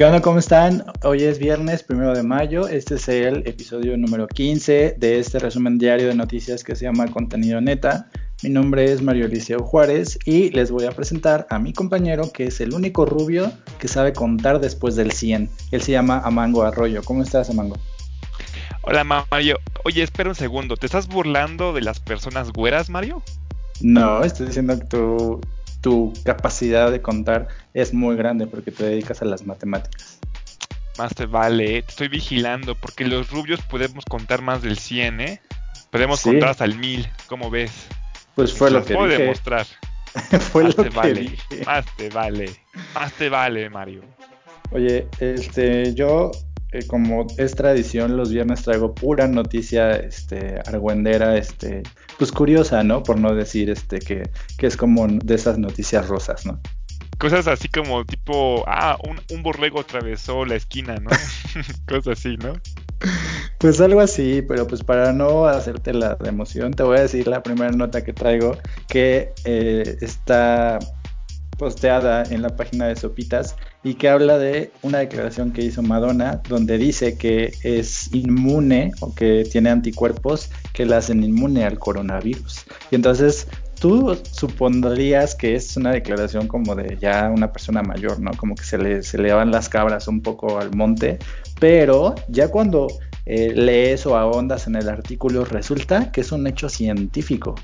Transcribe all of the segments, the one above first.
¿Qué onda? ¿Cómo están? Hoy es viernes, primero de mayo. Este es el episodio número 15 de este resumen diario de noticias que se llama Contenido Neta. Mi nombre es Mario Eliseo Juárez y les voy a presentar a mi compañero que es el único rubio que sabe contar después del 100. Él se llama Amango Arroyo. ¿Cómo estás, Amango? Hola, Mario. Oye, espera un segundo. ¿Te estás burlando de las personas güeras, Mario? No, estoy diciendo que tú tu capacidad de contar es muy grande porque te dedicas a las matemáticas. Más te vale, te estoy vigilando porque los rubios podemos contar más del 100, ¿eh? Podemos contar hasta el 1000, ¿cómo ves? Pues fue lo que puedo dije. demostrar. fue más lo te que vale, dije. más te vale, más te vale, Mario. Oye, este, yo eh, como es tradición, los viernes traigo pura noticia este, argüendera, este, pues curiosa, ¿no? Por no decir este, que, que es como de esas noticias rosas, ¿no? Cosas así como tipo, ah, un, un borrego atravesó la esquina, ¿no? Cosas así, ¿no? Pues algo así, pero pues para no hacerte la emoción, te voy a decir la primera nota que traigo, que eh, está posteada en la página de Sopitas y que habla de una declaración que hizo Madonna donde dice que es inmune o que tiene anticuerpos que la hacen inmune al coronavirus. Y entonces tú supondrías que es una declaración como de ya una persona mayor, ¿no? Como que se le, se le van las cabras un poco al monte, pero ya cuando eh, lees o ahondas en el artículo resulta que es un hecho científico.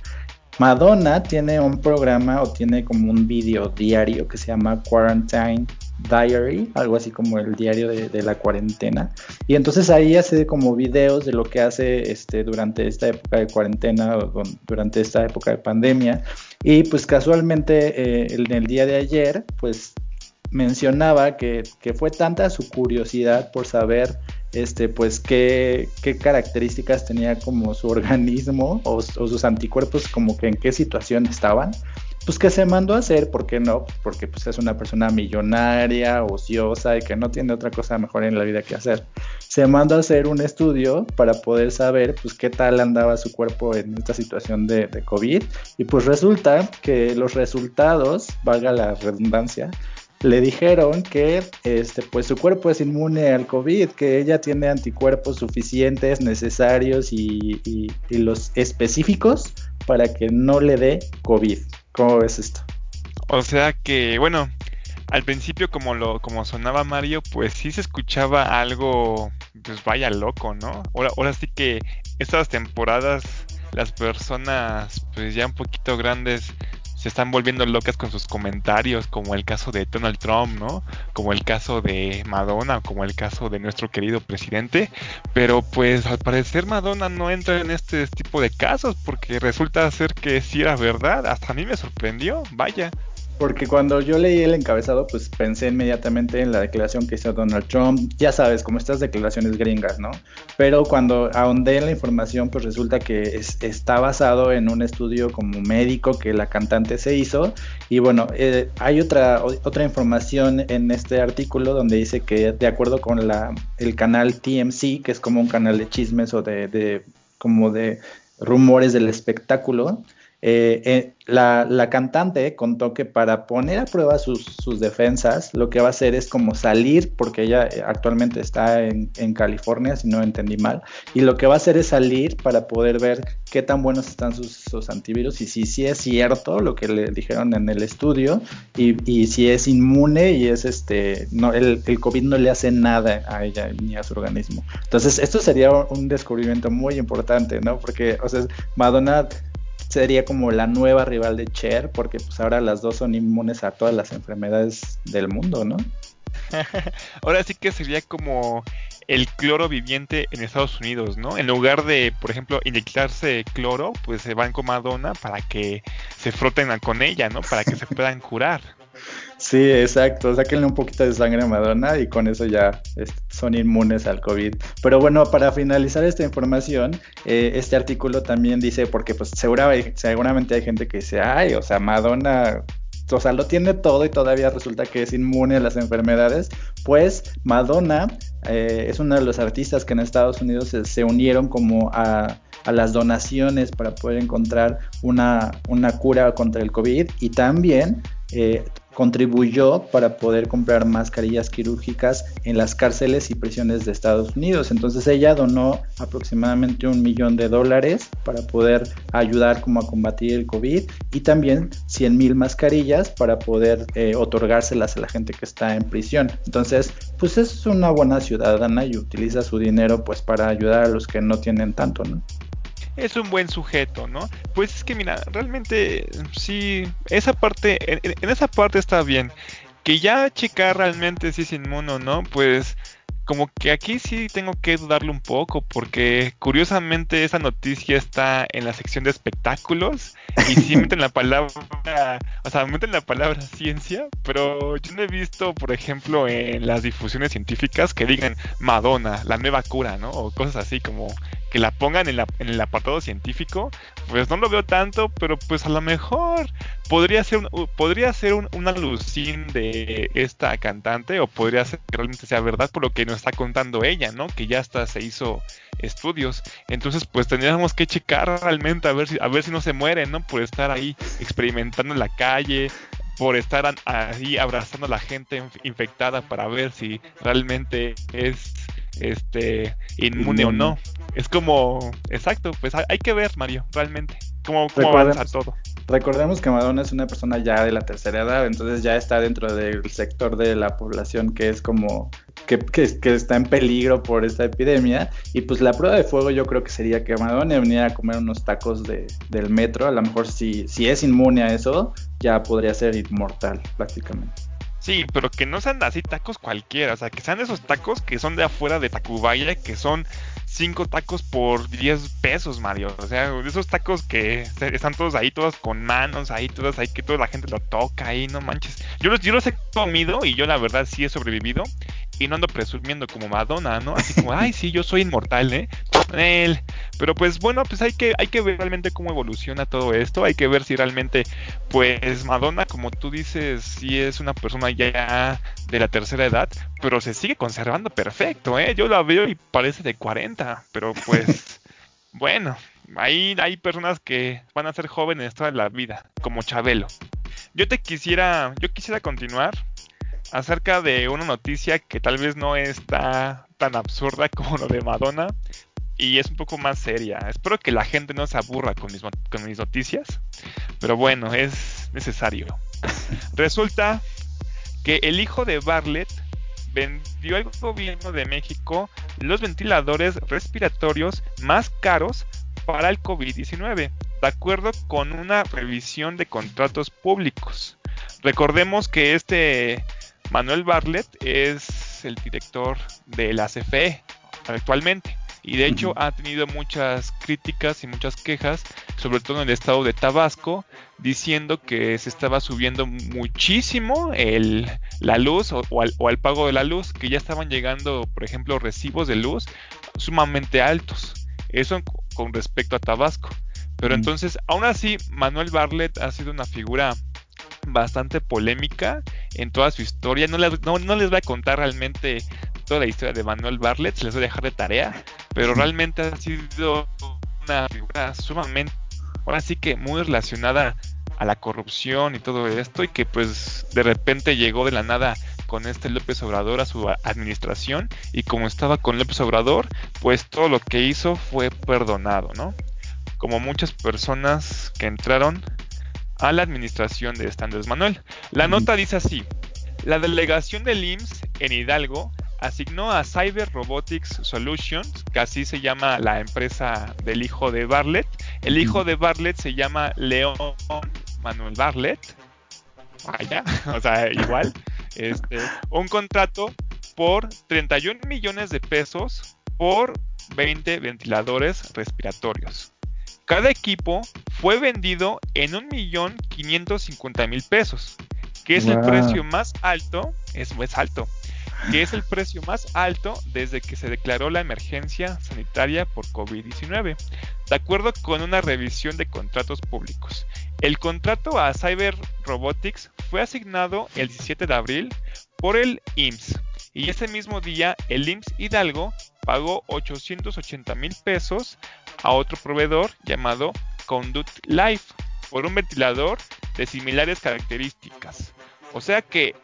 Madonna tiene un programa o tiene como un video diario que se llama Quarantine Diary, algo así como el diario de, la cuarentena. Y entonces ahí hace como videos de lo que hace este, durante esta época de cuarentena o durante esta época de pandemia. Y pues casualmente eh, en el día de ayer, pues mencionaba que, fue tanta su curiosidad por saber este, pues qué, qué, características tenía como su organismo o, o, sus anticuerpos, como que en qué situación estaban, pues que se mandó a hacer, ¿por qué no? Porque pues es una persona millonaria, ociosa y que no tiene otra cosa mejor en la vida que hacer. Se mandó a hacer un estudio para poder saber pues qué tal andaba su cuerpo en esta situación de, COVID y pues resulta que los resultados, valga la redundancia, le dijeron que este, pues su cuerpo es inmune al COVID, que ella tiene anticuerpos suficientes, necesarios y, y, y, los específicos para que no le dé COVID. ¿Cómo ves esto? O sea que, bueno, al principio como lo como sonaba Mario, pues sí se escuchaba algo, pues vaya loco, ¿no? Ahora, ahora sí que estas temporadas las personas pues ya un poquito grandes se están volviendo locas con sus comentarios, como el caso de Donald Trump, ¿no? Como el caso de Madonna, como el caso de nuestro querido presidente. Pero pues al parecer Madonna no entra en este tipo de casos porque resulta ser que sí era verdad. Hasta a mí me sorprendió, vaya. Porque cuando yo leí el encabezado, pues pensé inmediatamente en la declaración que hizo Donald Trump. Ya sabes, como estas declaraciones gringas, ¿no? Pero cuando ahondé en la información, pues resulta que es, está basado en un estudio como médico que la cantante se hizo. Y bueno, eh, hay otra, otra información en este artículo donde dice que de acuerdo con la, el canal TMC, que es como un canal de chismes o de, como de rumores del espectáculo, eh, eh, la, la, cantante contó que para poner a prueba sus, sus, defensas, lo que va a hacer es como salir, porque ella actualmente está en, en, California, si no entendí mal, y lo que va a hacer es salir para poder ver qué tan buenos están sus, sus antivirus y si, si, es cierto lo que le dijeron en el estudio y, y si es inmune y es este, no, el, el, COVID no le hace nada a ella ni a su organismo. Entonces, esto sería un descubrimiento muy importante, ¿no? Porque, o sea, Madonna sería como la nueva rival de Cher, porque pues ahora las dos son inmunes a todas las enfermedades del mundo, ¿no? ahora sí que sería como el cloro viviente en Estados Unidos, ¿no? En lugar de, por ejemplo, inyectarse cloro, pues se van con Madonna para que se froten con ella, ¿no? Para que se puedan curar. Sí, exacto. Sáquenle un poquito de sangre a Madonna y con eso ya son inmunes al COVID. Pero bueno, para finalizar esta información, eh, este artículo también dice, porque pues seguramente, hay gente que dice, ay, o sea, Madonna o sea, lo tiene todo y todavía resulta que es inmune a las enfermedades, pues Madonna eh, es uno de los artistas que en Estados Unidos se, unieron como a, a, las donaciones para poder encontrar una, una cura contra el COVID y también eh, contribuyó para poder comprar mascarillas quirúrgicas en las cárceles y prisiones de Estados Unidos. Entonces ella donó aproximadamente un millón de dólares para poder ayudar como a combatir el COVID y también 100 mil mascarillas para poder eh, otorgárselas a la gente que está en prisión. Entonces, pues es una buena ciudadana y utiliza su dinero pues para ayudar a los que no tienen tanto, ¿no? Es un buen sujeto, ¿no? Pues es que mira, realmente sí, esa parte, en, esa parte está bien. Que ya checar realmente si es inmuno o no, pues como que aquí sí tengo que dudarlo un poco, porque curiosamente esa noticia está en la sección de espectáculos y sí meten la palabra, o sea, meten la palabra ciencia, pero yo no he visto, por ejemplo, en las difusiones científicas que digan Madonna, la nueva cura, ¿no? O cosas así como que la pongan en, el apartado científico, pues no lo veo tanto, pero pues a lo mejor podría ser un, podría ser un, una alucín de esta cantante o podría ser que realmente sea verdad por lo que nos está contando ella, ¿no? Que ya hasta se hizo estudios. Entonces, pues tendríamos que checar realmente a ver si a ver si no se muere, ¿no? Por estar ahí experimentando en la calle, por estar ahí abrazando a la gente infectada para ver si realmente es este inmune o no. Es como, exacto, pues hay, que ver, Mario, realmente, cómo, cómo avanza todo. Recordemos que Madonna es una persona ya de la tercera edad, entonces ya está dentro del sector de la población que es como que, que, está en peligro por esta epidemia. Y pues la prueba de fuego yo creo que sería que Madonna viniera a comer unos tacos de, del metro. A lo mejor si, si es inmune a eso, ya podría ser inmortal prácticamente. Sí, pero que no sean así tacos cualquiera, o sea, que sean esos tacos que son de afuera de Tacubaya, que son cinco tacos por 10 pesos, Mario. O sea, esos tacos que están todos ahí, todos con manos, ahí, todos ahí, que toda la gente lo toca ahí, no manches. Yo los, yo los he comido y yo la verdad sí he sobrevivido y no ando presumiendo como Madonna, ¿no? Así como, ay, sí, yo soy inmortal, ¿eh? Él. Pero pues bueno, pues hay que, hay que ver realmente cómo evoluciona todo esto, hay que ver si realmente, pues Madonna, como tú dices, sí es una persona ya de la tercera edad, pero se sigue conservando perfecto, ¿eh? Yo la veo y parece de 40, pero pues, bueno, ahí hay personas que van a ser jóvenes toda la vida, como Chabelo. Yo te quisiera, yo quisiera continuar acerca de una noticia que tal vez no está tan absurda como lo de Madonna y es un poco más seria. Espero que la gente no se aburra con mis, con mis noticias, pero bueno, es necesario. Resulta que el hijo de Bartlett vendió al gobierno de México los ventiladores respiratorios más caros para el COVID-19, de acuerdo con una revisión de contratos públicos. Recordemos que este Manuel Bartlett es el director de la CFE actualmente. Y de hecho ha tenido muchas críticas y muchas quejas, sobre todo en el estado de Tabasco, diciendo que se estaba subiendo muchísimo el, la luz o, al, pago de la luz, que ya estaban llegando, por ejemplo, recibos de luz sumamente altos. Eso con respecto a Tabasco. Pero entonces, aún así, Manuel Bartlett ha sido una figura bastante polémica en toda su historia. No les, no, les voy a contar realmente toda la historia de Manuel Bartlett, se les voy a dejar de tarea, pero realmente ha sido una figura sumamente, ahora sí que muy relacionada a la corrupción y todo esto, y que pues de repente llegó de la nada con este López Obrador a su administración, y como estaba con López Obrador, pues todo lo que hizo fue perdonado, ¿no? Como muchas personas que entraron a la administración de Andrés Manuel. La nota dice así, la delegación del IMSS en Hidalgo asignó a Cyber Robotics Solutions, que así se llama la empresa del hijo de Bartlett. El hijo de Bartlett se llama León Manuel Bartlett. Vaya, o sea, igual. Este, un contrato por 31 millones de pesos por 20 ventiladores respiratorios. Cada equipo fue vendido en mil pesos, que es el precio más alto, es, es alto, que es el precio más alto desde que se declaró la emergencia sanitaria por COVID-19, de acuerdo con una revisión de contratos públicos. El contrato a Cyber Robotics fue asignado el 17 de abril por el IMSS y ese mismo día el IMSS Hidalgo pagó 880 mil pesos a otro proveedor llamado Conduct Life por un ventilador de similares características. O sea que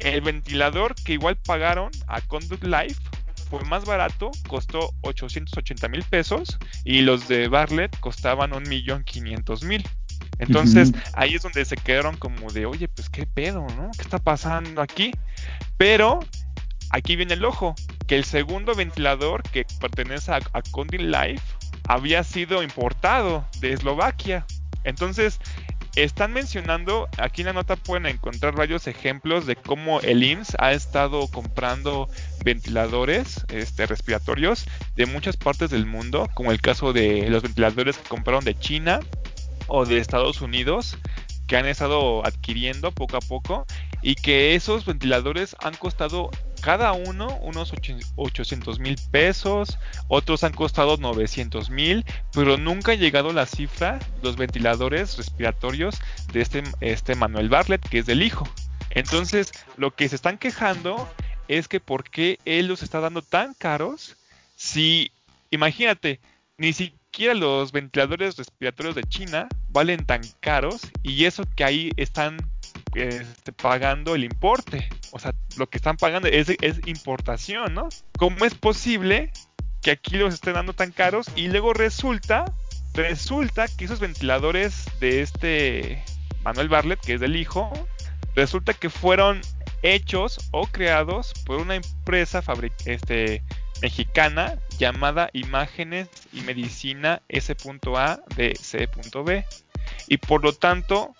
el ventilador que igual pagaron a Conduct Life fue más barato, costó 880 mil pesos y los de Bartlett costaban 1.500.000. Entonces ahí es donde se quedaron como de, oye, pues qué pedo, ¿no? ¿Qué está pasando aquí? Pero aquí viene el ojo, que el segundo ventilador que pertenece a, a Life había sido importado de Eslovaquia. Entonces, están mencionando, aquí en la nota pueden encontrar varios ejemplos de cómo el IMSS ha estado comprando ventiladores este, respiratorios de muchas partes del mundo, como el caso de los ventiladores que compraron de China o de Estados Unidos, que han estado adquiriendo poco a poco y que esos ventiladores han costado cada uno unos 800 mil pesos, otros han costado 900 mil, pero nunca ha llegado la cifra los ventiladores respiratorios de este, este Manuel Bartlett, que es del hijo. Entonces, lo que se están quejando es que por qué él los está dando tan caros si, imagínate, ni siquiera los ventiladores respiratorios de China valen tan caros y eso que ahí están este, pagando el importe. O sea, lo que están pagando es, importación, ¿no? ¿Cómo es posible que aquí los estén dando tan caros y luego resulta, resulta que esos ventiladores de este Manuel Bartlett, que es del hijo, resulta que fueron hechos o creados por una empresa este, mexicana llamada Imágenes y Medicina S.A de C.B. Y por lo tanto,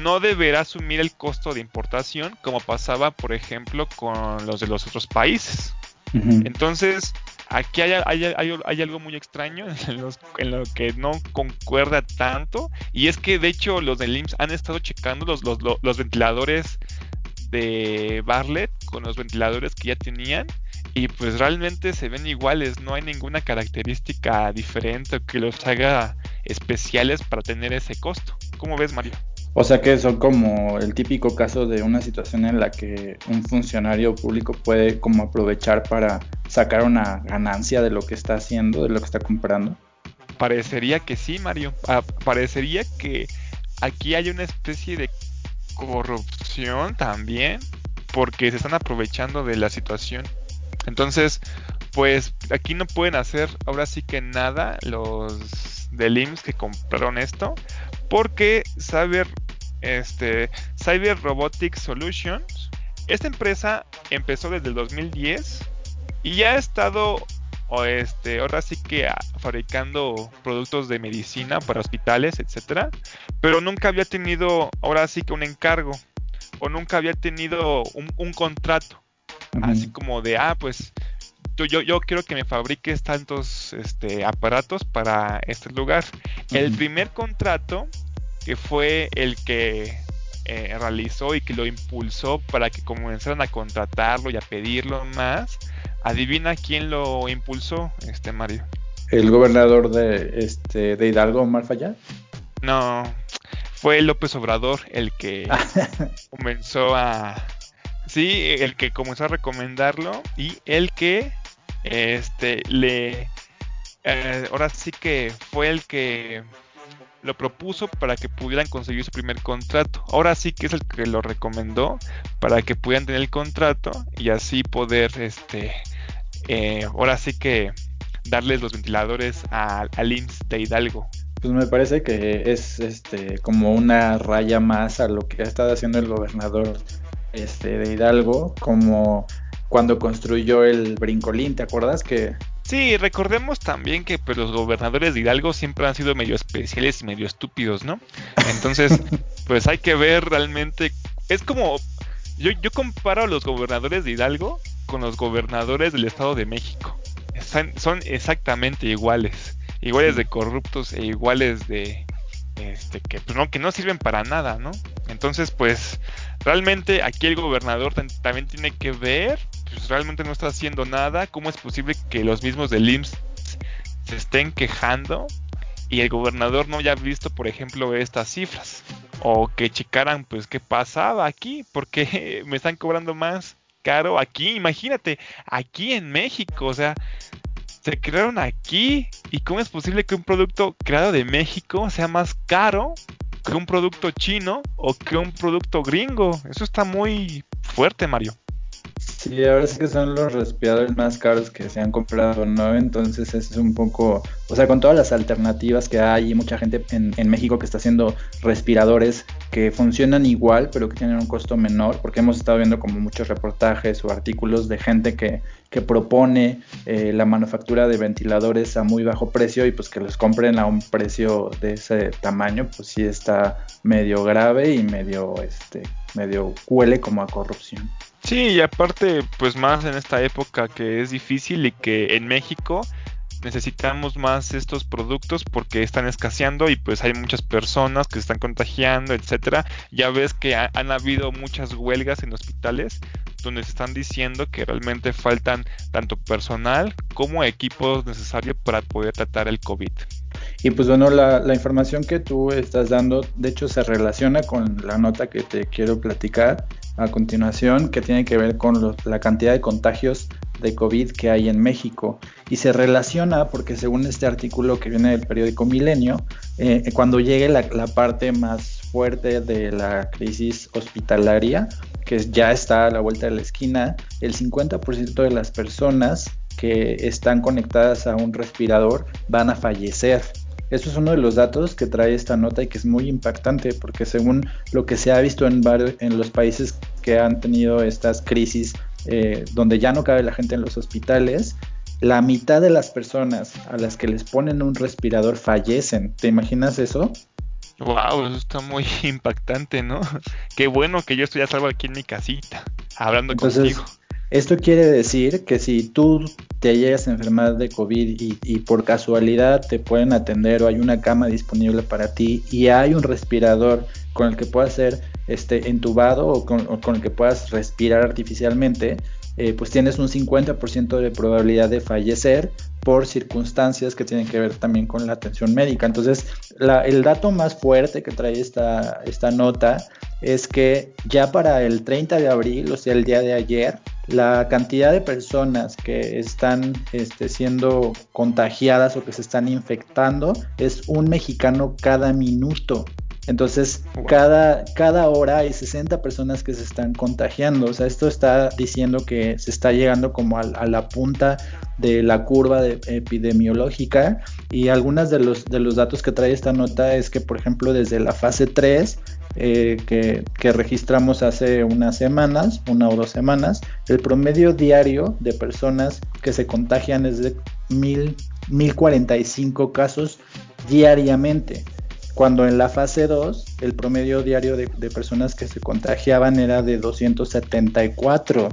no deberá asumir el costo de importación como pasaba, por ejemplo, con los de los otros países. Entonces, aquí hay, algo muy extraño en, lo que no concuerda tanto, y es que de hecho los del IMSS han estado checando los, los, ventiladores de Bartlett con los ventiladores que ya tenían, y pues realmente se ven iguales, no hay ninguna característica diferente que los haga especiales para tener ese costo. ¿Cómo ves, Mario? O sea que son como el típico caso de una situación en la que un funcionario público puede como aprovechar para sacar una ganancia de lo que está haciendo, de lo que está comprando. Parecería que sí, Mario. Ah, parecería que aquí hay una especie de corrupción también, porque se están aprovechando de la situación. Entonces, pues aquí no pueden hacer ahora sí que nada los del IMSS que compraron esto, porque Cyber, este, Cyber Robotics Solutions, esta empresa empezó desde el 2010 y ya ha estado o este, ahora sí que fabricando productos de medicina para hospitales, etcétera, pero nunca había tenido ahora sí que un encargo o nunca había tenido un, contrato, así como de, ah, pues yo, yo quiero que me fabriques tantos este, aparatos para este lugar. El primer contrato, que fue el que eh, realizó y que lo impulsó para que comenzaran a contratarlo y a pedirlo más, adivina quién lo impulsó, este Mario. ¿El gobernador de, este, de Hidalgo, Omar No, fue López Obrador el que comenzó a... Sí, el que comenzó a recomendarlo y el que este, le... Eh, ahora sí que fue el que lo propuso para que pudieran conseguir su primer contrato. Ahora sí que es el que lo recomendó para que pudieran tener el contrato y así poder, este, eh, ahora sí que darles los ventiladores al IMSS de Hidalgo. Pues me parece que es este como una raya más a lo que ha estado haciendo el gobernador este de Hidalgo, como cuando construyó el Brincolín, ¿te acuerdas? Que Sí, recordemos también que pues, los gobernadores de Hidalgo siempre han sido medio especiales y medio estúpidos, ¿no? Entonces, pues hay que ver realmente. Es como. Yo, yo comparo a los gobernadores de Hidalgo con los gobernadores del Estado de México. son exactamente iguales. Iguales de corruptos e iguales de. Este, que, pues, no, que no sirven para nada, ¿no? Entonces, pues realmente aquí el gobernador también tiene que ver, pues realmente no está haciendo nada. ¿Cómo es posible que los mismos del IMSS se estén quejando y el gobernador no haya visto, por ejemplo, estas cifras? O que checaran, pues, qué pasaba aquí, porque me están cobrando más caro aquí, imagínate, aquí en México, o sea, se crearon aquí y cómo es posible que un producto creado de México sea más caro que un producto chino o que un producto gringo. Eso está muy fuerte, Mario. Sí, ahora sí que son los respiradores más caros que se han comprado, ¿no? Entonces es un poco, o sea, con todas las alternativas que hay y mucha gente en, en, México que está haciendo respiradores que funcionan igual, pero que tienen un costo menor, porque hemos estado viendo como muchos reportajes o artículos de gente que, que propone eh, la manufactura de ventiladores a muy bajo precio y pues que los compren a un precio de ese tamaño, pues sí está medio grave y medio, este, medio huele como a corrupción. Sí, y aparte, pues más en esta época que es difícil y que en México necesitamos más estos productos porque están escaseando y pues hay muchas personas que se están contagiando, etcétera. Ya ves que han habido muchas huelgas en hospitales donde se están diciendo que realmente faltan tanto personal como equipos necesarios para poder tratar el COVID. Y pues bueno, la, la, información que tú estás dando, de hecho, se relaciona con la nota que te quiero platicar a continuación, que tiene que ver con la cantidad de contagios de COVID que hay en México. Y se relaciona porque según este artículo que viene del periódico Milenio, eh, cuando llegue la, parte más fuerte de la crisis hospitalaria, que ya está a la vuelta de la esquina, el 50% de las personas que están conectadas a un respirador van a fallecer. Eso es uno de los datos que trae esta nota y que es muy impactante porque según lo que se ha visto en, varios, en los países que han tenido estas crisis eh, donde ya no cabe la gente en los hospitales, la mitad de las personas a las que les ponen un respirador fallecen. ¿Te imaginas eso? Wow, eso está muy impactante, ¿no? Qué bueno que yo estoy a salvo aquí en mi casita, hablando contigo. Esto quiere decir que si tú te llegas a enfermar de COVID y, por casualidad te pueden atender o hay una cama disponible para ti y hay un respirador con el que puedas ser este, entubado o con, el que puedas respirar artificialmente, eh, pues tienes un 50% de probabilidad de fallecer por circunstancias que tienen que ver también con la atención médica. Entonces, el dato más fuerte que trae esta, esta nota es que ya para el 30 de abril, o sea, el día de ayer, la cantidad de personas que están este, siendo contagiadas o que se están infectando es un mexicano cada minuto. Entonces, cada, cada hora hay 60 personas que se están contagiando. O sea, esto está diciendo que se está llegando como a, a la punta de la curva de epidemiológica. Y algunos de los, de los datos que trae esta nota es que, por ejemplo, desde la fase 3 eh, que, registramos hace unas semanas, una o dos semanas, el promedio diario de personas que se contagian es de mil, 1045 casos diariamente, cuando en la fase 2 el promedio diario de, de personas que se contagiaban era de 274.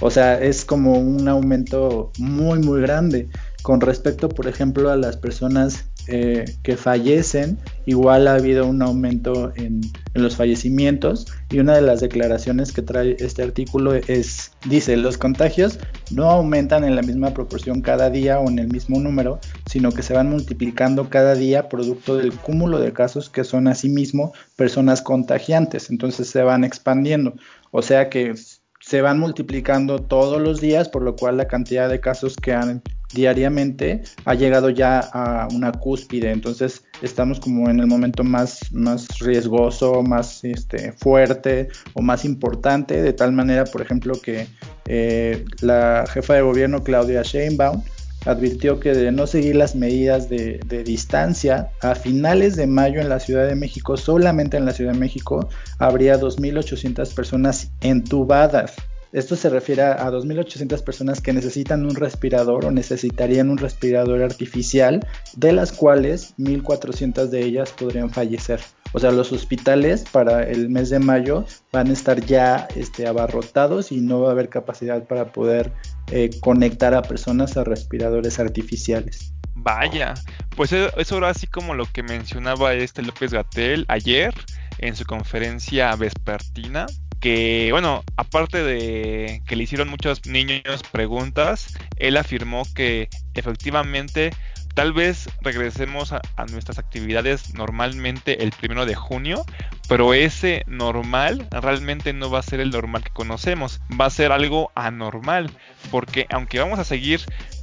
O sea, es como un aumento muy, muy grande. Con respecto, por ejemplo, a las personas eh, que fallecen, igual ha habido un aumento en, los fallecimientos y una de las declaraciones que trae este artículo es, dice, los contagios no aumentan en la misma proporción cada día o en el mismo número, sino que se van multiplicando cada día producto del cúmulo de casos que son asimismo personas contagiantes, entonces se van expandiendo, o sea que se van multiplicando todos los días, por lo cual la cantidad de casos que han diariamente ha llegado ya a una cúspide, entonces estamos como en el momento más, más riesgoso, más este, fuerte o más importante, de tal manera, por ejemplo, que eh, la jefa de gobierno Claudia Sheinbaum advirtió que de no seguir las medidas de, de, distancia, a finales de mayo en la Ciudad de México, solamente en la Ciudad de México, habría 2.800 personas entubadas. Esto se refiere a 2.800 personas que necesitan un respirador o necesitarían un respirador artificial, de las cuales 1.400 de ellas podrían fallecer. O sea, los hospitales para el mes de mayo van a estar ya este, abarrotados y no va a haber capacidad para poder eh, conectar a personas a respiradores artificiales. Vaya, pues e, eso era así como lo que mencionaba este López Gatel ayer en su conferencia vespertina que, bueno, aparte de que le hicieron muchos niños preguntas, él afirmó que efectivamente tal vez regresemos a, nuestras actividades normalmente el primero de junio, pero ese normal realmente no va a ser el normal que conocemos, va a ser algo anormal, porque aunque vamos a seguir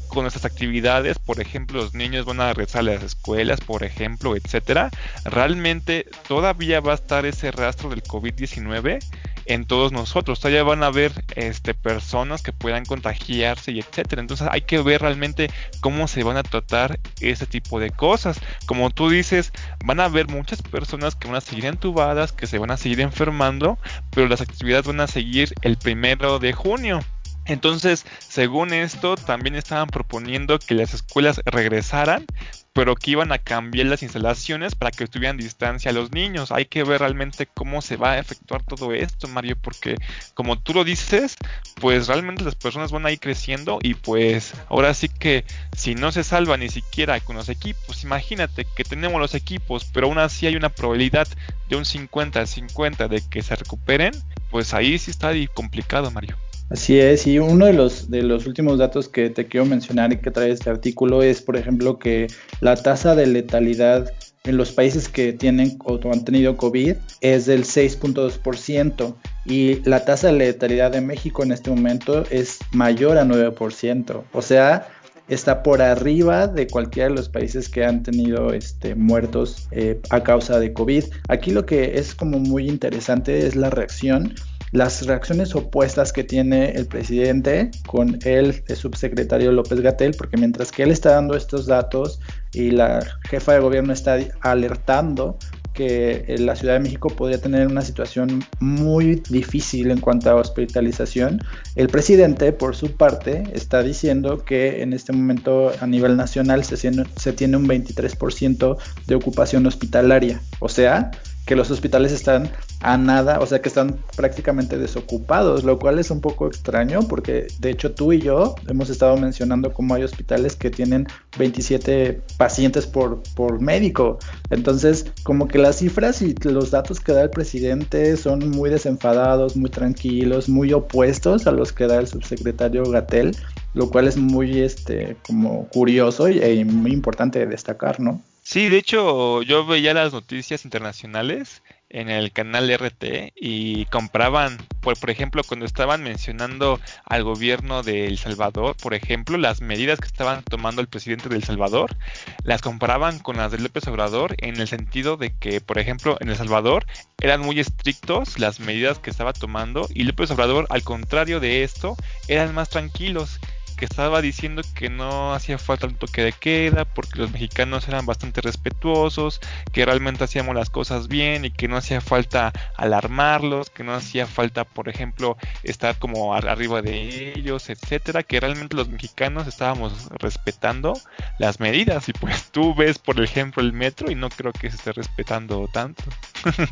con nuestras actividades, por ejemplo, los niños van a regresar a las escuelas, por ejemplo, etcétera, realmente todavía va a estar ese rastro del COVID-19 en todos nosotros. Todavía van a haber este, personas que puedan contagiarse y etcétera. Entonces hay que ver realmente cómo se van a tratar ese tipo de cosas. Como tú dices, van a haber muchas personas que van a seguir entubadas, que se van a seguir enfermando, pero las actividades van a seguir el primero de junio. Entonces, según esto, también estaban proponiendo que las escuelas regresaran, pero que iban a cambiar las instalaciones para que estuvieran distancia a los niños. Hay que ver realmente cómo se va a efectuar todo esto, Mario, porque como tú lo dices, pues realmente las personas van a ir creciendo y pues ahora sí que si no se salva ni siquiera con los equipos, imagínate que tenemos los equipos, pero aún así hay una probabilidad de un 50-50 de que se recuperen, pues ahí sí está complicado, Mario. Así es, y uno de los, de los últimos datos que te quiero mencionar y que trae este artículo es, por ejemplo, que la tasa de letalidad en los países que tienen o han tenido COVID es del 6.2% y la tasa de letalidad de México en este momento es mayor a 9%. O sea, está por arriba de cualquiera de los países que han tenido este, muertos eh, a causa de COVID. Aquí lo que es como muy interesante es la reacción las reacciones opuestas que tiene el presidente con el, subsecretario López Gatel, porque mientras que él está dando estos datos y la jefa de gobierno está alertando que la Ciudad de México podría tener una situación muy difícil en cuanto a hospitalización. El presidente, por su parte, está diciendo que en este momento a nivel nacional se, se tiene un 23% de ocupación hospitalaria. O sea, que los hospitales están a nada, o sea que están prácticamente desocupados, lo cual es un poco extraño porque de hecho tú y yo hemos estado mencionando cómo hay hospitales que tienen 27 pacientes por, por médico. Entonces, como que las cifras y los datos que da el presidente son muy desenfadados, muy tranquilos, muy opuestos a los que da el subsecretario Gatel, lo cual es muy este como curioso y, y muy importante de destacar, ¿no? Sí, de hecho yo veía las noticias internacionales en el canal RT y compraban, por, por ejemplo, cuando estaban mencionando al gobierno de El Salvador, por ejemplo, las medidas que estaban tomando el presidente de El Salvador, las comparaban con las de López Obrador en el sentido de que, por ejemplo, en El Salvador eran muy estrictos las medidas que estaba tomando y López Obrador, al contrario de esto, eran más tranquilos que estaba diciendo que no hacía falta el toque de queda porque los mexicanos eran bastante respetuosos, que realmente hacíamos las cosas bien y que no hacía falta alarmarlos, que no hacía falta, por ejemplo, estar como arriba de ellos, etcétera, que realmente los mexicanos estábamos respetando las medidas y pues tú ves, por ejemplo, el metro y no creo que se esté respetando tanto.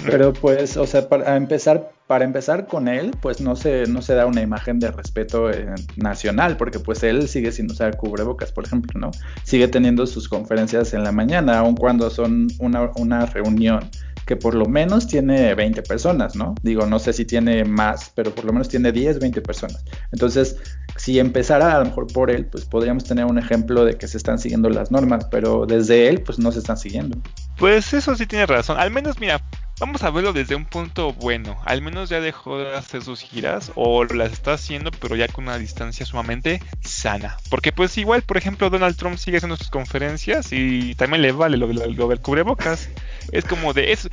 Pero pues, o sea, para empezar para empezar con él, pues no se, no se da una imagen de respeto eh, nacional, porque pues él sigue sin usar cubrebocas, por ejemplo, ¿no? Sigue teniendo sus conferencias en la mañana, aun cuando son una, una reunión que por lo menos tiene 20 personas, ¿no? Digo, no sé si tiene más, pero por lo menos tiene 10, 20 personas. Entonces, si empezara a lo mejor por él, pues podríamos tener un ejemplo de que se están siguiendo las normas, pero desde él, pues no se están siguiendo. Pues eso sí tiene razón. Al menos, mira, vamos a verlo desde un punto bueno. Al menos ya dejó de hacer sus giras o las está haciendo, pero ya con una distancia sumamente sana. Porque pues igual, por ejemplo, Donald Trump sigue haciendo sus conferencias y también le vale lo, del cubrebocas. Es como de... Es,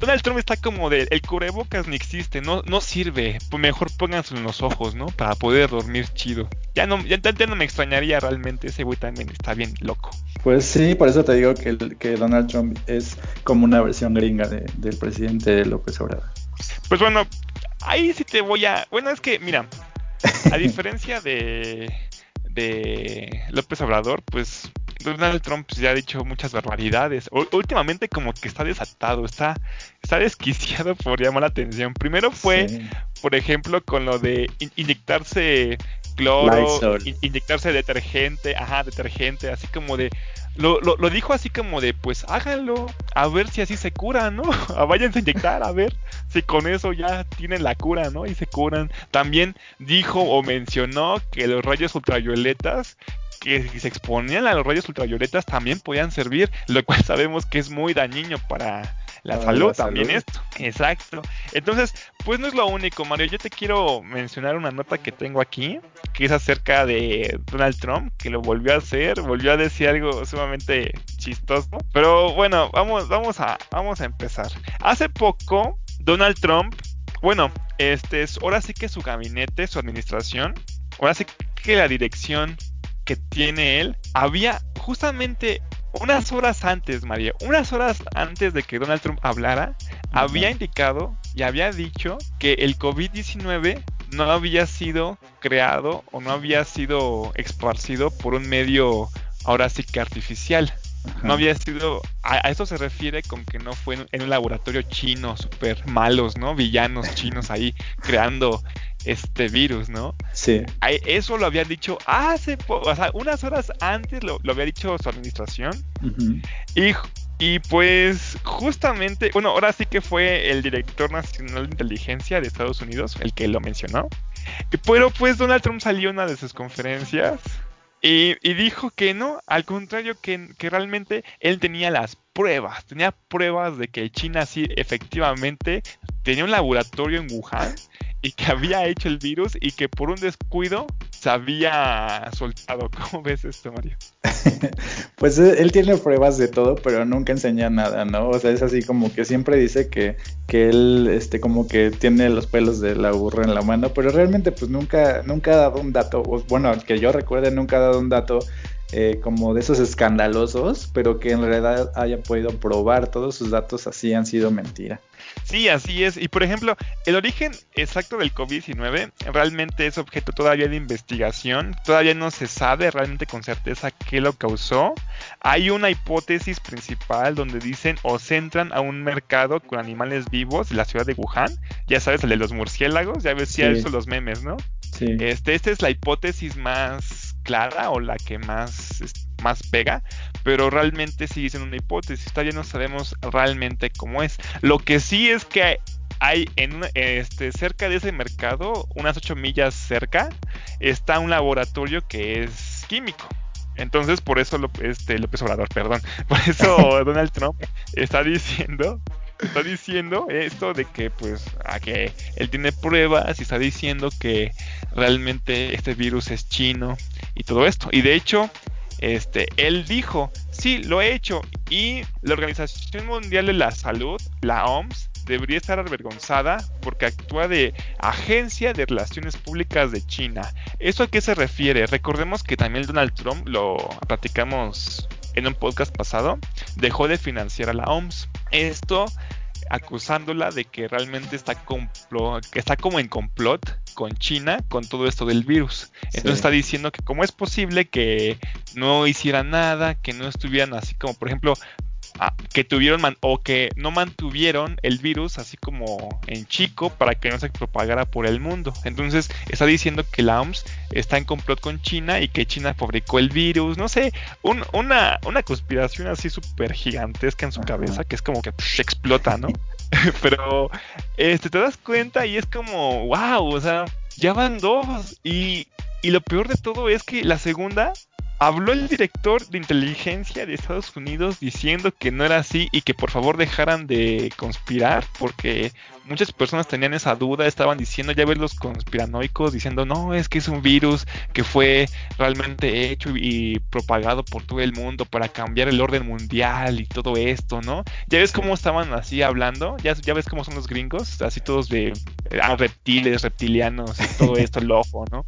Donald Trump está como de el cubrebocas ni existe, no, no sirve. Pues mejor pónganse en los ojos, ¿no? Para poder dormir chido. Ya no, ya, no me extrañaría realmente, ese güey también está bien loco. Pues sí, por eso te digo que, que Donald Trump es como una versión gringa del presidente López Obrador. Pues bueno, ahí sí te voy a. Bueno, es que, mira, a diferencia de, de López Obrador, pues Donald Trump ya ha dicho muchas barbaridades. últimamente como que está desatado, está, está desquiciado por llamar la atención. Primero fue, por ejemplo, con lo de inyectarse cloro, inyectarse detergente, ajá, detergente, así como de lo, lo, lo, dijo así como de, pues háganlo, a ver si así se cura, ¿no? A váyanse a inyectar, a ver si con eso ya tienen la cura, ¿no? Y se curan. También dijo o mencionó que los rayos ultravioletas que si se exponían a los rayos ultravioletas también podían servir, lo cual sabemos que es muy dañino para la salud también esto. Exacto. Entonces, pues no es lo único, Mario. Yo te quiero mencionar una nota que tengo aquí que es acerca de Donald Trump, que lo volvió a hacer, volvió a decir algo sumamente chistoso. Pero bueno, vamos, vamos, a, vamos a empezar. Hace poco, Donald Trump, bueno, este es ahora sí que su gabinete, su administración, ahora sí que la dirección que tiene él, había justamente unas horas antes, María, unas horas antes de que Donald Trump hablara, había indicado y había dicho que el COVID-19 no había sido creado o no había sido esparcido por un medio ahora sí que artificial. No había sido, a, eso se refiere con que no fue en, un laboratorio chino, súper malos, ¿no? Villanos chinos ahí creando este virus, ¿no? Sí. Eso lo había dicho hace, o sea, unas horas antes lo, había dicho su administración. y, y pues justamente, bueno, ahora sí que fue el director nacional de inteligencia de Estados Unidos el que lo mencionó. Pero pues Donald Trump salió una de sus conferencias y, dijo que no, al contrario, que, que, realmente él tenía las pruebas, tenía pruebas de que China sí efectivamente tenía un laboratorio en Wuhan y que había hecho el virus y que por un descuido se había soltado. ¿Cómo ves esto, Mario? pues eh, él tiene pruebas de todo, pero nunca enseña nada, ¿no? O sea, es así como que siempre dice que, que él, este, como que tiene los pelos de la burra en la mano, pero realmente pues nunca, nunca ha dado un dato, bueno, que yo recuerde, nunca ha dado un dato eh, como de esos escandalosos, pero que en realidad haya podido probar todos sus datos así han sido mentira. Sí, así es. Y por ejemplo, el origen exacto del COVID-19 realmente es objeto todavía de investigación. Todavía no se sabe realmente con certeza qué lo causó. Hay una hipótesis principal donde dicen o centran a un mercado con animales vivos de la ciudad de Wuhan. Ya sabes, el de los murciélagos. Ya ves, eso los memes, ¿no? Sí. Este, esta es la hipótesis más clara o la que más más pega, pero realmente sigue siendo una hipótesis, todavía no sabemos realmente cómo es. Lo que sí es que hay en este, cerca de ese mercado, unas 8 millas cerca, está un laboratorio que es químico. Entonces, por eso este, López Obrador, perdón, por eso Donald Trump está diciendo está diciendo esto de que pues a que él tiene pruebas y está diciendo que realmente este virus es chino y todo esto. Y de hecho, este, él dijo, sí, lo he hecho y la Organización Mundial de la Salud, la OMS, debería estar avergonzada porque actúa de agencia de relaciones públicas de China. ¿Eso a qué se refiere? Recordemos que también Donald Trump, lo platicamos en un podcast pasado, dejó de financiar a la OMS. Esto acusándola de que realmente está, que está como en complot con China con todo esto del virus. Entonces está diciendo que cómo es posible que no hicieran nada, que no estuvieran así como, por ejemplo, que tuvieron o que no mantuvieron el virus así como en chico para que no se propagara por el mundo. Entonces está diciendo que la OMS está en complot con China y que China fabricó el virus. No sé, una, una conspiración así súper gigantesca en su cabeza que es como que explota, ¿no? Pero este, te das cuenta y es como, wow, o sea, ya van dos. Y, y lo peor de todo es que la segunda Habló el director de inteligencia de Estados Unidos diciendo que no era así y que por favor dejaran de conspirar porque muchas personas tenían esa duda, estaban diciendo, ya ves los conspiranoicos diciendo, no, es que es un virus que fue realmente hecho y, propagado por todo el mundo para cambiar el orden mundial y todo esto, ¿no? Ya ves cómo estaban así hablando, ya, ya ves cómo son los gringos, así todos de ah, reptiles, reptilianos y todo esto, loco, ¿no?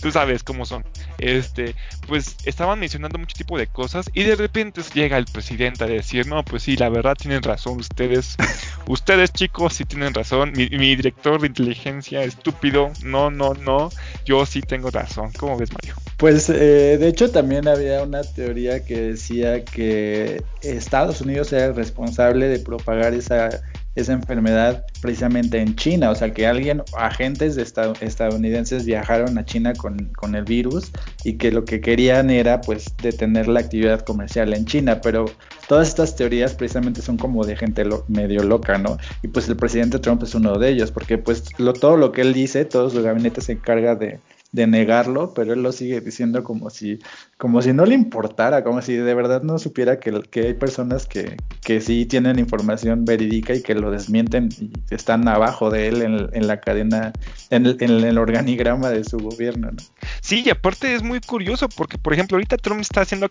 Tú sabes cómo son. Este, pues estaban mencionando mucho tipo de cosas y de repente llega el presidente a decir, no, pues sí, la verdad tienen razón ustedes, ustedes chicos sí tienen razón, mi, director de inteligencia estúpido, no, no, no, yo sí tengo razón. ¿Cómo ves, Mario? Pues eh, de hecho también había una teoría que decía que Estados Unidos era el responsable de propagar esa esa enfermedad precisamente en China, o sea que alguien, agentes de estadounidenses viajaron a China con, con, el virus y que lo que querían era pues detener la actividad comercial en China, pero todas estas teorías precisamente son como de gente medio loca, ¿no? Y pues el presidente Trump es uno de ellos, porque pues lo, todo lo que él dice, todo su gabinete se encarga de, de negarlo, pero él lo sigue diciendo como si, como si no le importara, como si de verdad no supiera que, que hay personas que, que sí tienen información verídica y que lo desmienten y están abajo de él en, la cadena, en el, organigrama de su gobierno. ¿no? Sí, y aparte es muy curioso porque, por ejemplo, ahorita Trump está siendo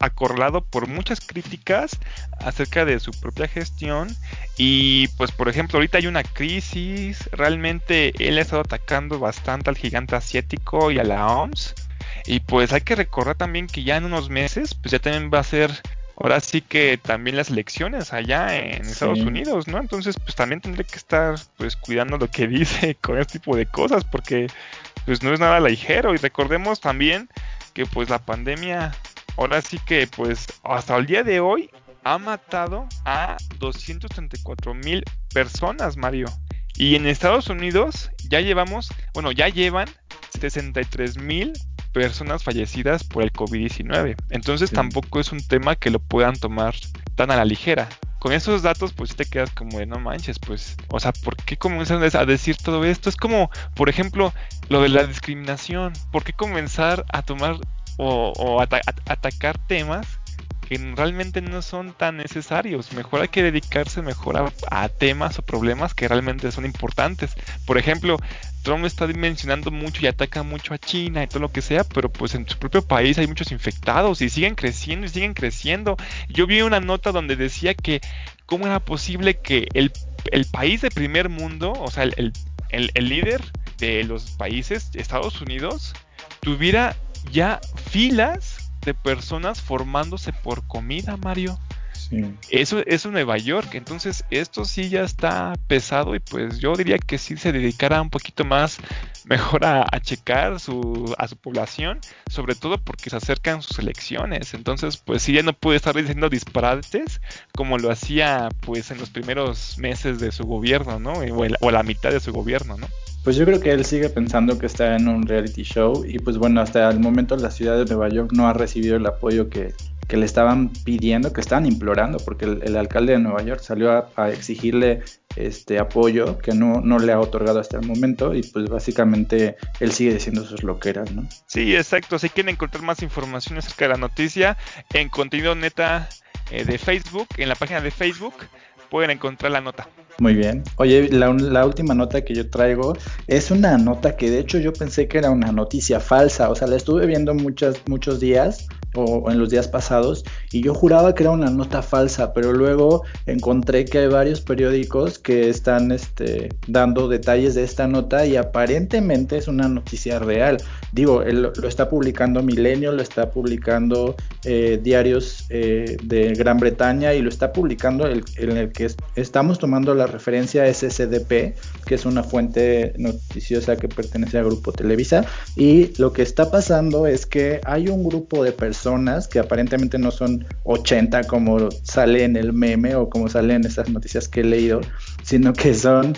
acorralado por muchas críticas acerca de su propia gestión y, pues, por ejemplo, ahorita hay una crisis, realmente él ha estado atacando bastante al gigante asiático y a la OMS y pues hay que recordar también que ya en unos meses, pues ya también va a ser ahora sí que también las elecciones allá en Estados Unidos, ¿no? Entonces, pues también tendré que estar pues cuidando lo que dice con este tipo de cosas porque pues no es nada ligero. Y recordemos también que pues la pandemia, ahora sí que pues hasta el día de hoy ha matado a 234 mil personas, Mario. Y en Estados Unidos ya llevamos, bueno, ya llevan 63 mil personas fallecidas por el COVID-19. Entonces tampoco es un tema que lo puedan tomar tan a la ligera con esos datos, pues te quedas como de no manches, pues, o sea, ¿por qué comienzan a decir todo esto? Es como, por ejemplo, lo de la discriminación. ¿Por qué comenzar a tomar o, atacar temas que realmente no son tan necesarios. Mejor hay que dedicarse mejor a, temas o problemas que realmente son importantes. Por ejemplo, Trump está mencionando mucho y ataca mucho a China y todo lo que sea, pero pues en su propio país hay muchos infectados y siguen creciendo y siguen creciendo. Yo vi una nota donde decía que cómo era posible que el, país de primer mundo, o sea, el líder de los países, Estados Unidos, tuviera ya filas de personas formándose por comida, Mario. Eso es Nueva York, entonces esto sí ya está pesado y pues yo diría que sí se dedicara un poquito más mejor a, checar su, a su población, sobre todo porque se acercan sus elecciones, entonces pues sí ya no puede estar diciendo disparates como lo hacía pues en los primeros meses de su gobierno, ¿no? O, o la mitad de su gobierno, ¿no? Pues yo creo que él sigue pensando que está en un reality show y pues bueno, hasta el momento la ciudad de Nueva York no ha recibido el apoyo que, le estaban pidiendo, que estaban implorando, porque el, alcalde de Nueva York salió a, exigirle este apoyo que no, no le ha otorgado hasta el momento y pues básicamente él sigue diciendo sus loqueras, ¿no? Sí, exacto. Si quieren encontrar más información acerca de la noticia en contenido neta eh, de Facebook, en la página de Facebook, pueden encontrar la nota. Muy bien. Oye, la, la, última nota que yo traigo es una nota que de hecho yo pensé que era una noticia falsa. O sea, la estuve viendo muchas, muchos días o, en los días pasados y yo juraba que era una nota falsa, pero luego encontré que hay varios periódicos que están este, dando detalles de esta nota y aparentemente es una noticia real. Digo, lo está publicando Milenio, lo está publicando eh, diarios eh, de Gran Bretaña y lo está publicando el, en el que estamos tomando la referencia a SSDP, que es una fuente noticiosa que pertenece al grupo Televisa. Y lo que está pasando es que hay un grupo de personas que aparentemente no son 80 como sale en el meme o como sale en estas noticias que he leído, sino que son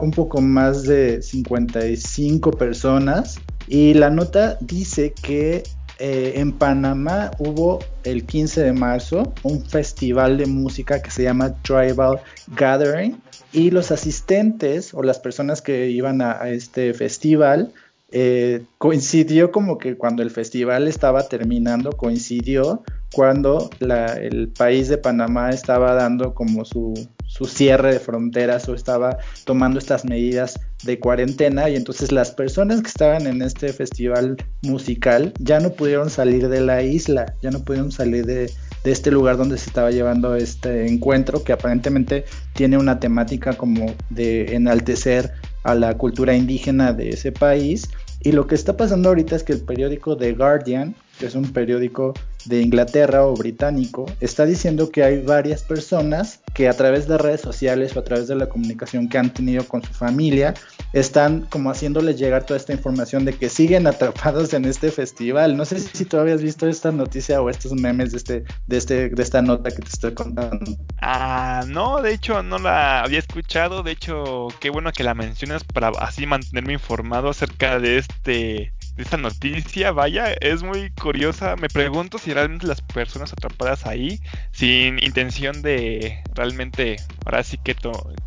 un poco más de 55 personas. Y la nota dice que eh, en Panamá hubo el 15 de marzo un festival de música que se llama Tribal Gathering y los asistentes o las personas que iban a este festival eh, coincidió como que cuando el festival estaba terminando, coincidió cuando el país de Panamá estaba dando como su, su, cierre de fronteras o estaba tomando estas medidas de cuarentena y entonces las personas que estaban en este festival musical ya no pudieron salir de la isla, ya no pudieron salir de este lugar donde se estaba llevando este encuentro que aparentemente tiene una temática como de enaltecer a la cultura indígena de ese país. Y lo que está pasando ahorita es que el periódico The Guardian, que es un periódico de Inglaterra o británico, está diciendo que hay varias personas que a través de redes sociales o a través de la comunicación que han tenido con su familia, están como haciéndoles llegar toda esta información de que siguen atrapados en este festival. No sé si tú habías visto esta noticia o estos memes de este, de este, de esta nota que te estoy contando. Ah, no, de hecho no la había escuchado. De hecho, qué bueno que la mencionas para así mantenerme informado acerca de este esta noticia, vaya, es muy curiosa. Me pregunto si realmente las personas atrapadas ahí, sin intención de realmente, ahora sí que,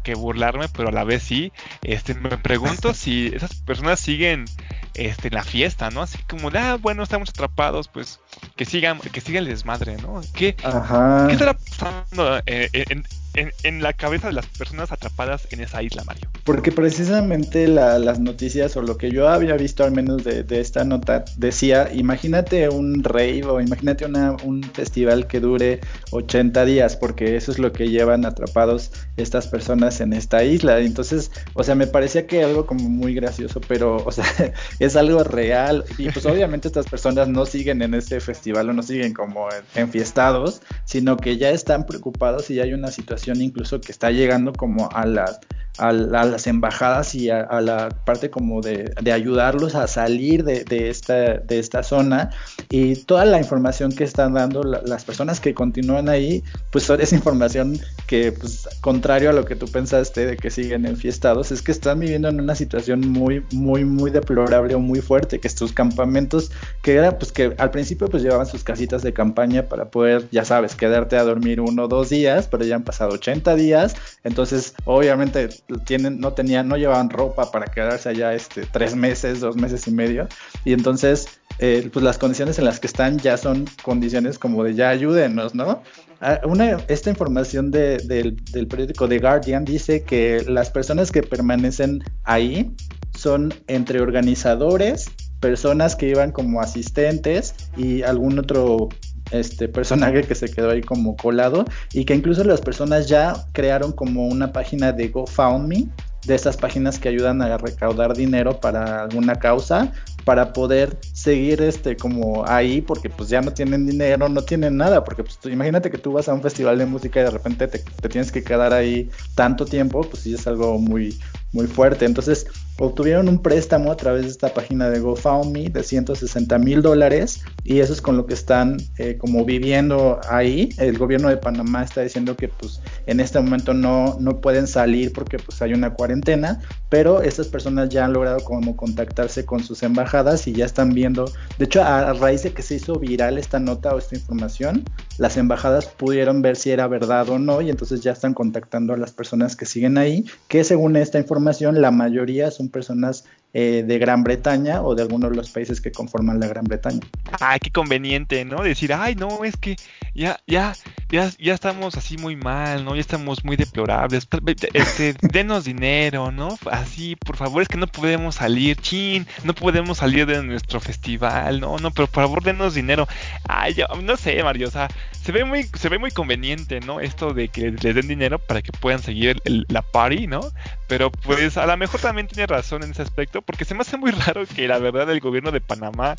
que burlarme, pero a la vez sí, este, me pregunto si esas personas siguen este, en la fiesta, ¿no? Así como de, ah, bueno, estamos atrapados, pues que sigan, que siga el desmadre, ¿no? ¿Qué, ¿qué estará pasando eh, en, en, la cabeza de las personas atrapadas en esa isla, Mario? porque precisamente las noticias o lo que yo había visto al menos de, esta nota decía, imagínate un rave o imagínate un festival que dure 80 días, porque eso es lo que llevan atrapados estas personas en esta isla. Entonces, o sea, me parecía que algo como muy gracioso, pero, o sea, es algo real. Y pues obviamente estas personas no siguen en este festival o no siguen como enfiestados, sino que ya están preocupados y hay una situación incluso que está llegando como a las a, las embajadas y a, la parte como de, ayudarlos a salir de, esta, de esta zona. Y toda la información que están dando las personas que continúan ahí, pues es información que, pues, contrario a lo que tú pensaste de que siguen enfiestados, es que están viviendo en una situación muy, muy, muy deplorable o muy fuerte, que estos campamentos, que era, pues, que al principio, pues, llevaban sus casitas de campaña para poder, ya sabes, quedarte a dormir uno o dos días, pero ya han pasado 80 días, entonces, obviamente, tienen, no tenían, no llevaban ropa para quedarse allá, este, tres meses, dos meses y medio, y entonces, eh, pues las condiciones en las que están ya son condiciones como de ya ayúdenos, ¿no? Ah, una, esta información del, periódico The Guardian dice que las personas que permanecen ahí son entre organizadores, personas que iban como asistentes y algún otro este personaje que se quedó ahí como colado y que incluso las personas ya crearon como una página de GoFundMe de estas páginas que ayudan a recaudar dinero para alguna causa para poder seguir este como ahí porque pues ya no tienen dinero, no tienen nada, porque pues imagínate que tú vas a un festival de música y de repente te, te tienes que quedar ahí tanto tiempo, pues sí es algo muy muy fuerte. Entonces, obtuvieron un préstamo a través de esta página de GoFundMe de 160 mil dólares y eso es con lo que están eh, como viviendo ahí. El gobierno de Panamá está diciendo que pues en este momento no, no pueden salir porque pues hay una cuarentena, pero estas personas ya han logrado como contactarse con sus embajadas y ya están viendo, de hecho a raíz de que se hizo viral esta nota o esta información, las embajadas pudieron ver si era verdad o no y entonces ya están contactando a las personas que siguen ahí, que según esta información la mayoría son personas eh, de Gran Bretaña o de algunos de los países que conforman la Gran Bretaña. Ay, qué conveniente, ¿no? Decir, ay, no, es que ya, ya, ya, ya estamos así muy mal, ¿no? Ya estamos muy deplorables. Este, denos dinero, ¿no? Así, por favor, es que no podemos salir, chin, no podemos salir de nuestro festival, no, no, pero por favor, denos dinero. Ay, yo, no sé, Mario, o sea, se ve muy, se ve muy conveniente, ¿no? Esto de que les den dinero para que puedan seguir la party, ¿no? Pero pues a lo mejor también tiene razón en ese aspecto porque se me hace muy raro que la verdad el gobierno de Panamá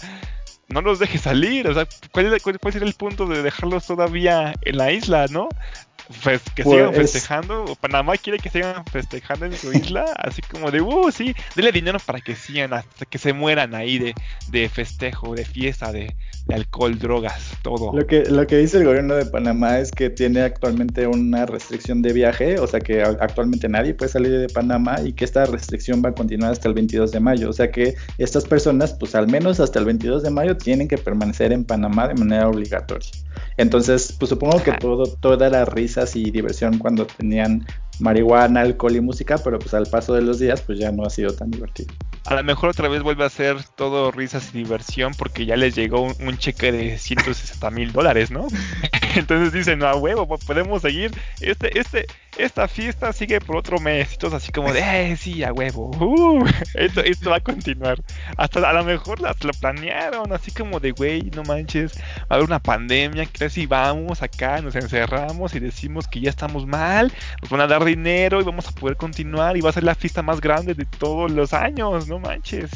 no los deje salir. O sea, ¿cuál, cuál, cuál sería el punto de dejarlos todavía en la isla, no? Que pues sigan festejando. Panamá quiere que sigan festejando en su isla, así como de, uh, sí, dele dinero para que sigan hasta que se mueran ahí de, de festejo, de fiesta, de, alcohol, drogas, todo. Lo que, lo que dice el gobierno de Panamá es que tiene actualmente una restricción de viaje, o sea que actualmente nadie puede salir de Panamá y que esta restricción va a continuar hasta el 22 de mayo. O sea que estas personas, pues al menos hasta el 22 de mayo, tienen que permanecer en Panamá de manera obligatoria. Entonces, pues supongo que todo, toda la risas y diversión cuando tenían marihuana, alcohol y música, pero pues al paso de los días pues ya no ha sido tan divertido. A lo mejor otra vez vuelve a ser todo risas y diversión porque ya les llegó un, cheque de 160 mil dólares, ¿no? Entonces dicen, no, a huevo, podemos seguir. Este, este, esta fiesta sigue por otro mes. Así como de, eh, sí, a huevo. Uh, esto, esto va a continuar. Hasta a lo mejor las, lo planearon, así como de, güey, no manches, va a haber una pandemia, que si vamos acá, nos encerramos y decimos que ya estamos mal, nos van a dar dinero y vamos a poder continuar y va a ser la fiesta más grande de todos los años, no manches.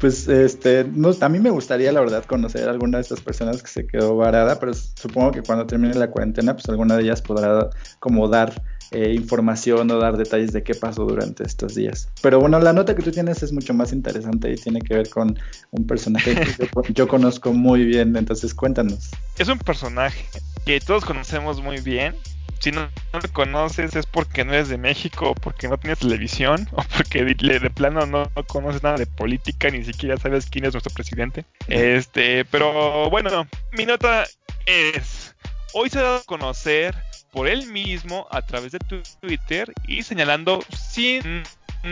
Pues este, no, a mí me gustaría la verdad conocer a alguna de estas personas que se quedó varada, pero supongo que cuando termine la cuarentena, pues alguna de ellas podrá como dar eh, información o dar detalles de qué pasó durante estos días. Pero bueno, la nota que tú tienes es mucho más interesante y tiene que ver con un personaje que yo, conozco muy bien, entonces cuéntanos. Es un personaje que todos conocemos muy bien, si no, lo conoces es porque no eres de México, o porque no tienes televisión, o porque de, plano no, conoces nada de política, ni siquiera sabes quién es nuestro presidente. Este, pero bueno, mi nota es, hoy se ha dado a conocer por él mismo a través de Twitter y señalando sin...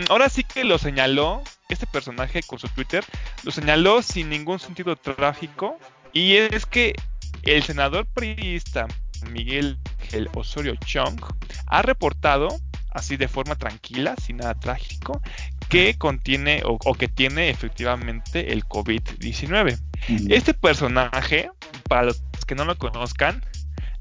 Ahora sí que lo señaló, este personaje con su Twitter, lo señaló sin ningún sentido trágico. Y es que el senador priista Miguel Osorio Chong ha reportado así de forma tranquila, sin nada trágico, que contiene o, que tiene efectivamente el COVID-19. Este personaje, para los que no lo conozcan,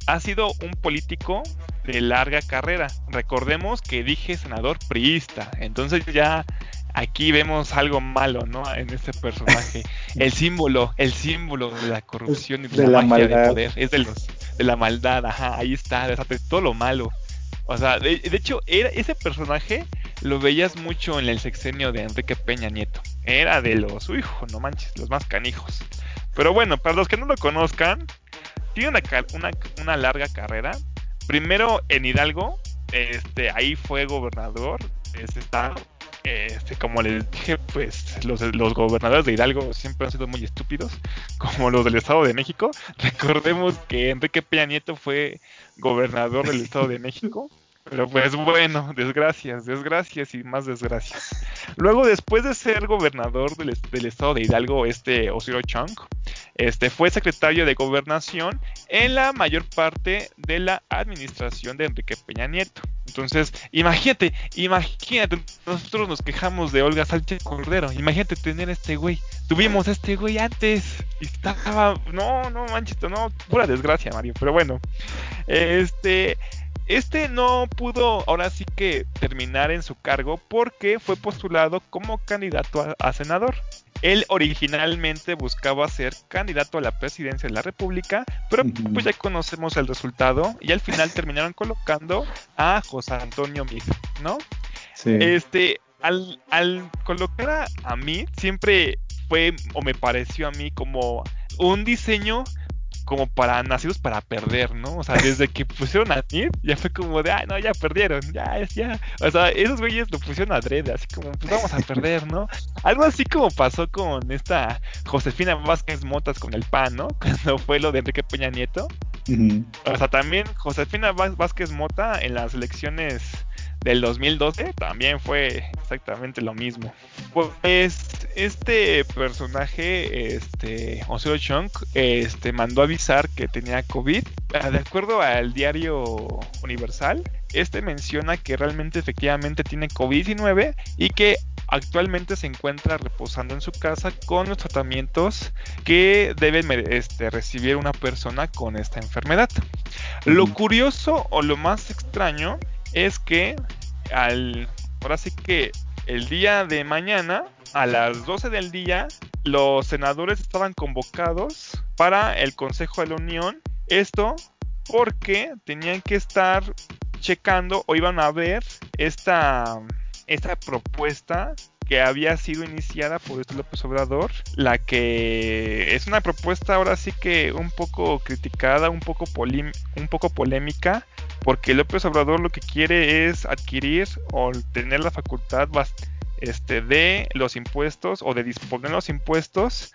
ha sido un político de larga carrera. Recordemos que dije senador priista, entonces ya aquí vemos algo malo, ¿no? En este personaje. El símbolo, el símbolo de la corrupción y de, la, magia de poder. Es de los, de la maldad, ajá, ahí está, de todo lo malo. O sea, de, hecho, era, ese personaje lo veías mucho en el sexenio de Enrique Peña Nieto. Era de los, uy, no manches, los más canijos. Pero bueno, para los que no lo conozcan, tiene una, una, una larga carrera. Primero en Hidalgo, este, ahí fue gobernador de ese estado este, como les dije, pues los, los, gobernadores de Hidalgo siempre han sido muy estúpidos, como los del Estado de México. Recordemos que Enrique Peña Nieto fue gobernador del Estado de México. Pero pues bueno, desgracias, desgracias y más desgracias. Luego, después de ser gobernador del, del estado de Hidalgo, este Osiro Chong, este fue secretario de gobernación en la mayor parte de la administración de Enrique Peña Nieto. Entonces, imagínate, imagínate, nosotros nos quejamos de Olga Sánchez Cordero. Imagínate tener este güey. Tuvimos este güey antes y estaba, no, no manches, no, pura desgracia, Mario. Pero bueno, este, este no pudo ahora sí que terminar en su cargo porque fue postulado como candidato a, senador. Él originalmente buscaba ser candidato a la presidencia de la República, pero pues ya conocemos el resultado y al final terminaron colocando a José Antonio Meade, ¿no? Sí. Este, al, al colocar a, a Meade siempre fue o me pareció a mí como un diseño como para nacidos para perder, ¿no? O sea, desde que pusieron a Nid, ya fue como de, ay, no, ya perdieron, ya, es ya. O sea, esos güeyes lo pusieron a adrede, así como, pues vamos a perder, ¿no? Algo así como pasó con esta Josefina Vázquez Motas con el PAN, ¿no? Cuando fue lo de Enrique Peña Nieto. O sea, también Josefina Vázquez Mota en las elecciones del 2012 también fue exactamente lo mismo. Pues este personaje, este Oseo Chong, este mandó avisar que tenía COVID. Ah, de acuerdo al diario Universal, este menciona que realmente efectivamente tiene COVID-19 y que actualmente se encuentra reposando en su casa con los tratamientos que debe este, recibir una persona con esta enfermedad. Lo curioso o lo más extraño es que al ahora sí que el día de mañana a las 12 del día los senadores estaban convocados para el Consejo de la Unión. Esto porque tenían que estar checando o iban a ver esta, esta propuesta que había sido iniciada por este López Obrador, la que es una propuesta ahora sí que un poco criticada, un poco, un poco polémica, porque López Obrador lo que quiere es adquirir o tener la facultad este, de los impuestos o de disponer los impuestos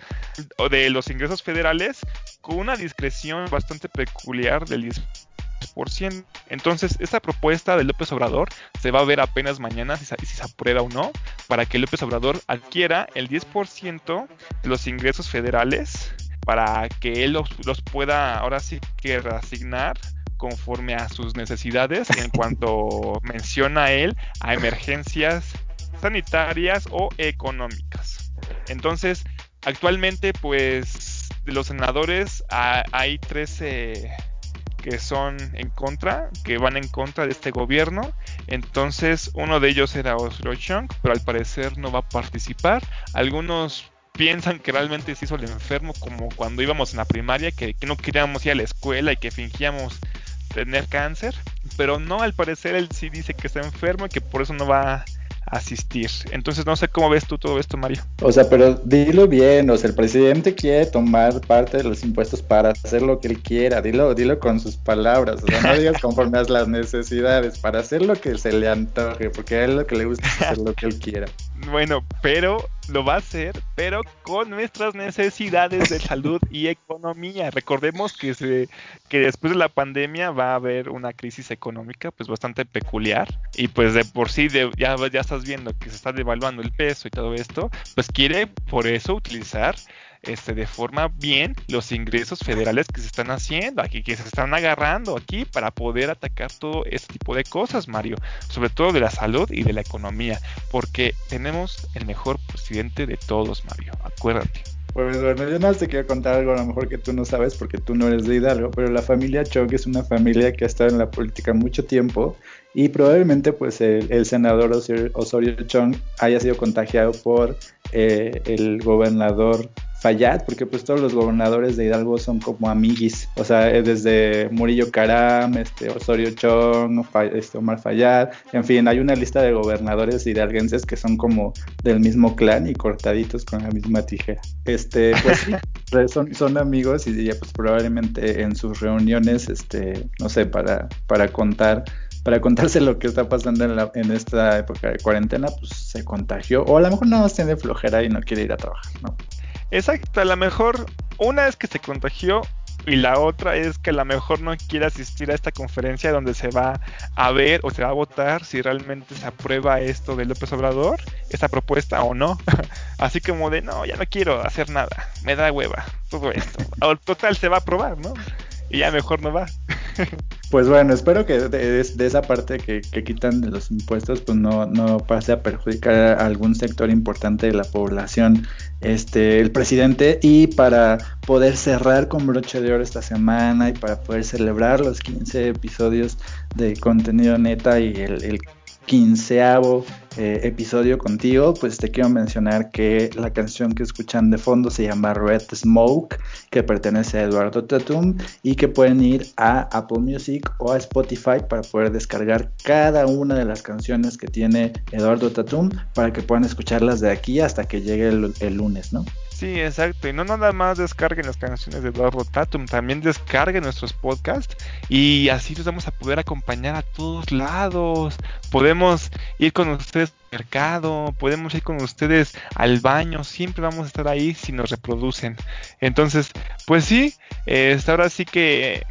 o de los ingresos federales con una discreción bastante peculiar del 10%. Entonces, esta propuesta de López Obrador se va a ver apenas mañana si, si se aprueba o no, para que López Obrador adquiera el 10% de los ingresos federales para que él los, los pueda ahora sí que reasignar conforme a sus necesidades en cuanto menciona él a emergencias sanitarias o económicas. Entonces, actualmente pues de los senadores hay 13 que son en contra, que van en contra de este gobierno. Entonces, uno de ellos era Oslo Chung, pero al parecer no va a participar. Algunos piensan que realmente se hizo el enfermo como cuando íbamos en la primaria, que, que no queríamos ir a la escuela y que fingíamos tener cáncer, pero no, al parecer él sí dice que está enfermo y que por eso no va asistir. Entonces no sé cómo ves tú todo esto, Mario. O sea, pero dilo bien, o sea, el presidente quiere tomar parte de los impuestos para hacer lo que él quiera, dilo, dilo con sus palabras, o sea, no digas conforme a las necesidades, para hacer lo que se le antoje, porque a él lo que le gusta es hacer lo que él quiera. Bueno, pero lo va a hacer, pero con nuestras necesidades de salud y economía. Recordemos que, se, que después de la pandemia va a haber una crisis económica pues bastante peculiar y pues de por sí ya, ya estás viendo que se está devaluando el peso y todo esto, pues quiere por eso utilizar este, de forma bien los ingresos federales que se están haciendo aquí, que se están agarrando aquí para poder atacar todo este tipo de cosas, Mario, sobre todo de la salud y de la economía, porque tenemos el mejor presidente de todos, Mario, acuérdate. Pues bueno, yo nada te quiero contar algo a lo mejor que tú no sabes porque tú no eres de Hidalgo, pero la familia Chong es una familia que ha estado en la política mucho tiempo y probablemente pues el, senador Osorio, Chong haya sido contagiado por eh, el gobernador Fayad, porque pues todos los gobernadores de Hidalgo son como amiguis, o sea, eh, desde Murillo Caram, este, Osorio Chong, este, Omar Fayad, en fin, hay una lista de gobernadores hidalguenses que son como del mismo clan y cortaditos con la misma tijera. Este, pues son, son amigos y ya pues probablemente en sus reuniones, este, no sé, para, para contar para contarse lo que está pasando en, la, en esta época de cuarentena, pues se contagió. O a lo mejor no tiene flojera y no quiere ir a trabajar, ¿no? Exacto, a lo mejor una es que se contagió y la otra es que a lo mejor no quiere asistir a esta conferencia donde se va a ver o se va a votar si realmente se aprueba esto de López Obrador, esta propuesta o no. Así como de, no, ya no quiero hacer nada, me da hueva todo esto. total se va a aprobar, ¿no? Y ya mejor no va. Pues bueno, espero que de, esa parte que, quitan de los impuestos, pues no, no pase a perjudicar a algún sector importante de la población, este, el presidente, y para poder cerrar con broche de oro esta semana y para poder celebrar los 15 episodios de contenido neta y el, el quinceavo eh, episodio contigo, pues te quiero mencionar que la canción que escuchan de fondo se llama Red Smoke, que pertenece a Eduardo Tatum y que pueden ir a Apple Music o a Spotify para poder descargar cada una de las canciones que tiene Eduardo Tatum para que puedan escucharlas de aquí hasta que llegue el lunes, ¿no? Sí, exacto. Y no nada más descarguen las canciones de Eduardo Tatum, también descarguen nuestros podcasts y así los vamos a poder acompañar a todos lados. Podemos ir con ustedes al mercado, podemos ir con ustedes al baño, siempre vamos a estar ahí si nos reproducen. Entonces, pues sí, eh, ahora sí que,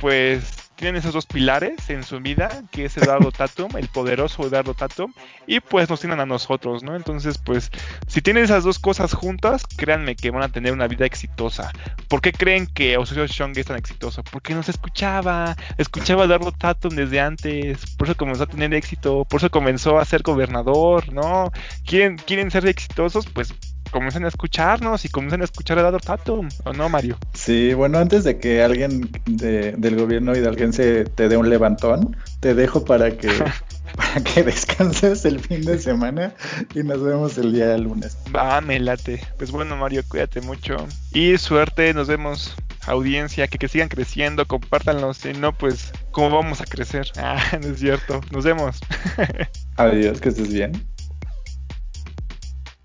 pues tienen esos dos pilares en su vida, que es Eduardo Tatum, el poderoso Eduardo Tatum, y pues nos tienen a nosotros, ¿no? Entonces, pues, si tienen esas dos cosas juntas, créanme que van a tener una vida exitosa. ¿Por qué creen que Osorio Chong es tan exitoso? Porque nos escuchaba, escuchaba a Eduardo Tatum desde antes, por eso comenzó a tener éxito, por eso comenzó a ser gobernador, ¿no? ¿Quieren, quieren ser exitosos? Pues comiencen a escucharnos y comiencen a escuchar a Dado Tatum, ¿o no, Mario? Sí, bueno, antes de que alguien del gobierno hidalguense te dé un levantón, te dejo para que, para que descanses el fin de semana y nos vemos el día lunes. Va, me late. Pues bueno, Mario, cuídate mucho y suerte, nos vemos audiencia, que, que sigan creciendo, compártanlo, si no, pues, ¿cómo vamos a crecer? Ah, no es cierto. Nos vemos. Adiós, que estés bien.